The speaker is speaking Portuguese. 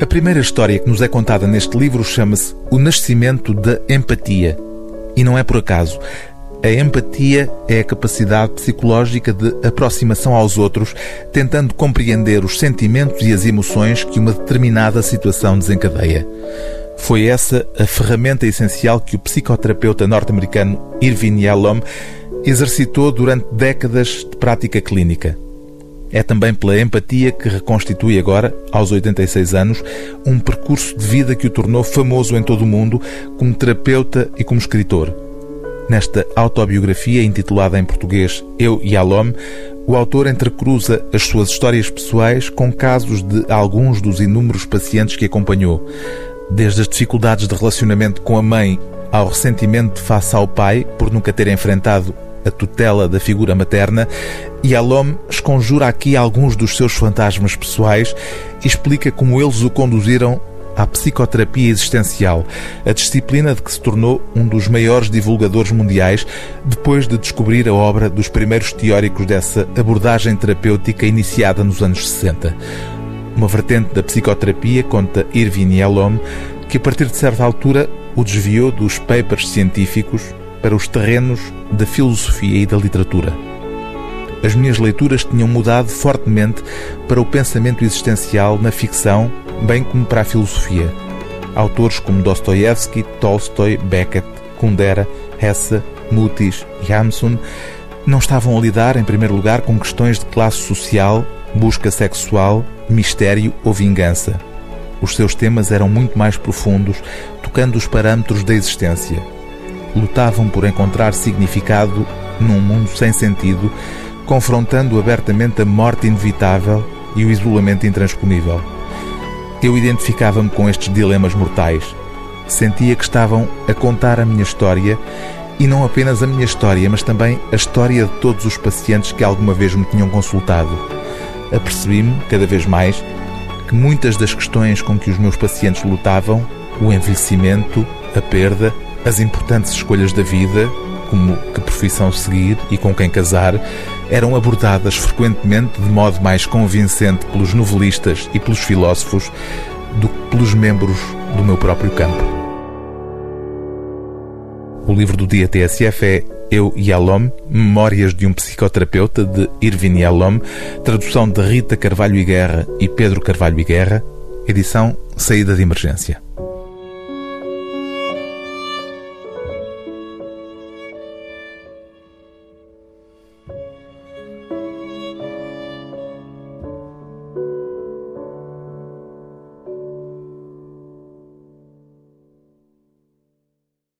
A primeira história que nos é contada neste livro chama-se O Nascimento da Empatia. E não é por acaso. A empatia é a capacidade psicológica de aproximação aos outros, tentando compreender os sentimentos e as emoções que uma determinada situação desencadeia. Foi essa a ferramenta essencial que o psicoterapeuta norte-americano Irvin Yalom exercitou durante décadas de prática clínica. É também pela empatia que reconstitui agora, aos 86 anos, um percurso de vida que o tornou famoso em todo o mundo como terapeuta e como escritor. Nesta autobiografia, intitulada em português Eu e Alom, o autor entrecruza as suas histórias pessoais com casos de alguns dos inúmeros pacientes que acompanhou, desde as dificuldades de relacionamento com a mãe ao ressentimento face ao pai por nunca ter enfrentado a tutela da figura materna, e Alom esconjura aqui alguns dos seus fantasmas pessoais e explica como eles o conduziram à psicoterapia existencial, a disciplina de que se tornou um dos maiores divulgadores mundiais depois de descobrir a obra dos primeiros teóricos dessa abordagem terapêutica iniciada nos anos 60. Uma vertente da psicoterapia, conta Irvin Yalom, que a partir de certa altura o desviou dos papers científicos para os terrenos da filosofia e da literatura. As minhas leituras tinham mudado fortemente para o pensamento existencial na ficção, bem como para a filosofia. Autores como Dostoevsky, Tolstói, Beckett, Kundera, Hesse, Mutis e Hamsun não estavam a lidar, em primeiro lugar, com questões de classe social, busca sexual, mistério ou vingança. Os seus temas eram muito mais profundos, tocando os parâmetros da existência lutavam por encontrar significado num mundo sem sentido, confrontando abertamente a morte inevitável e o isolamento intransponível. Eu identificava-me com estes dilemas mortais. Sentia que estavam a contar a minha história e não apenas a minha história, mas também a história de todos os pacientes que alguma vez me tinham consultado. Apercebi-me, cada vez mais, que muitas das questões com que os meus pacientes lutavam, o envelhecimento, a perda, as importantes escolhas da vida, como que profissão seguir e com quem casar, eram abordadas frequentemente de modo mais convincente pelos novelistas e pelos filósofos do que pelos membros do meu próprio campo. O livro do dia TSF é Eu e Alom, Memórias de um Psicoterapeuta, de Irvin Yalom, tradução de Rita Carvalho e Guerra e Pedro Carvalho e Guerra, edição Saída de Emergência.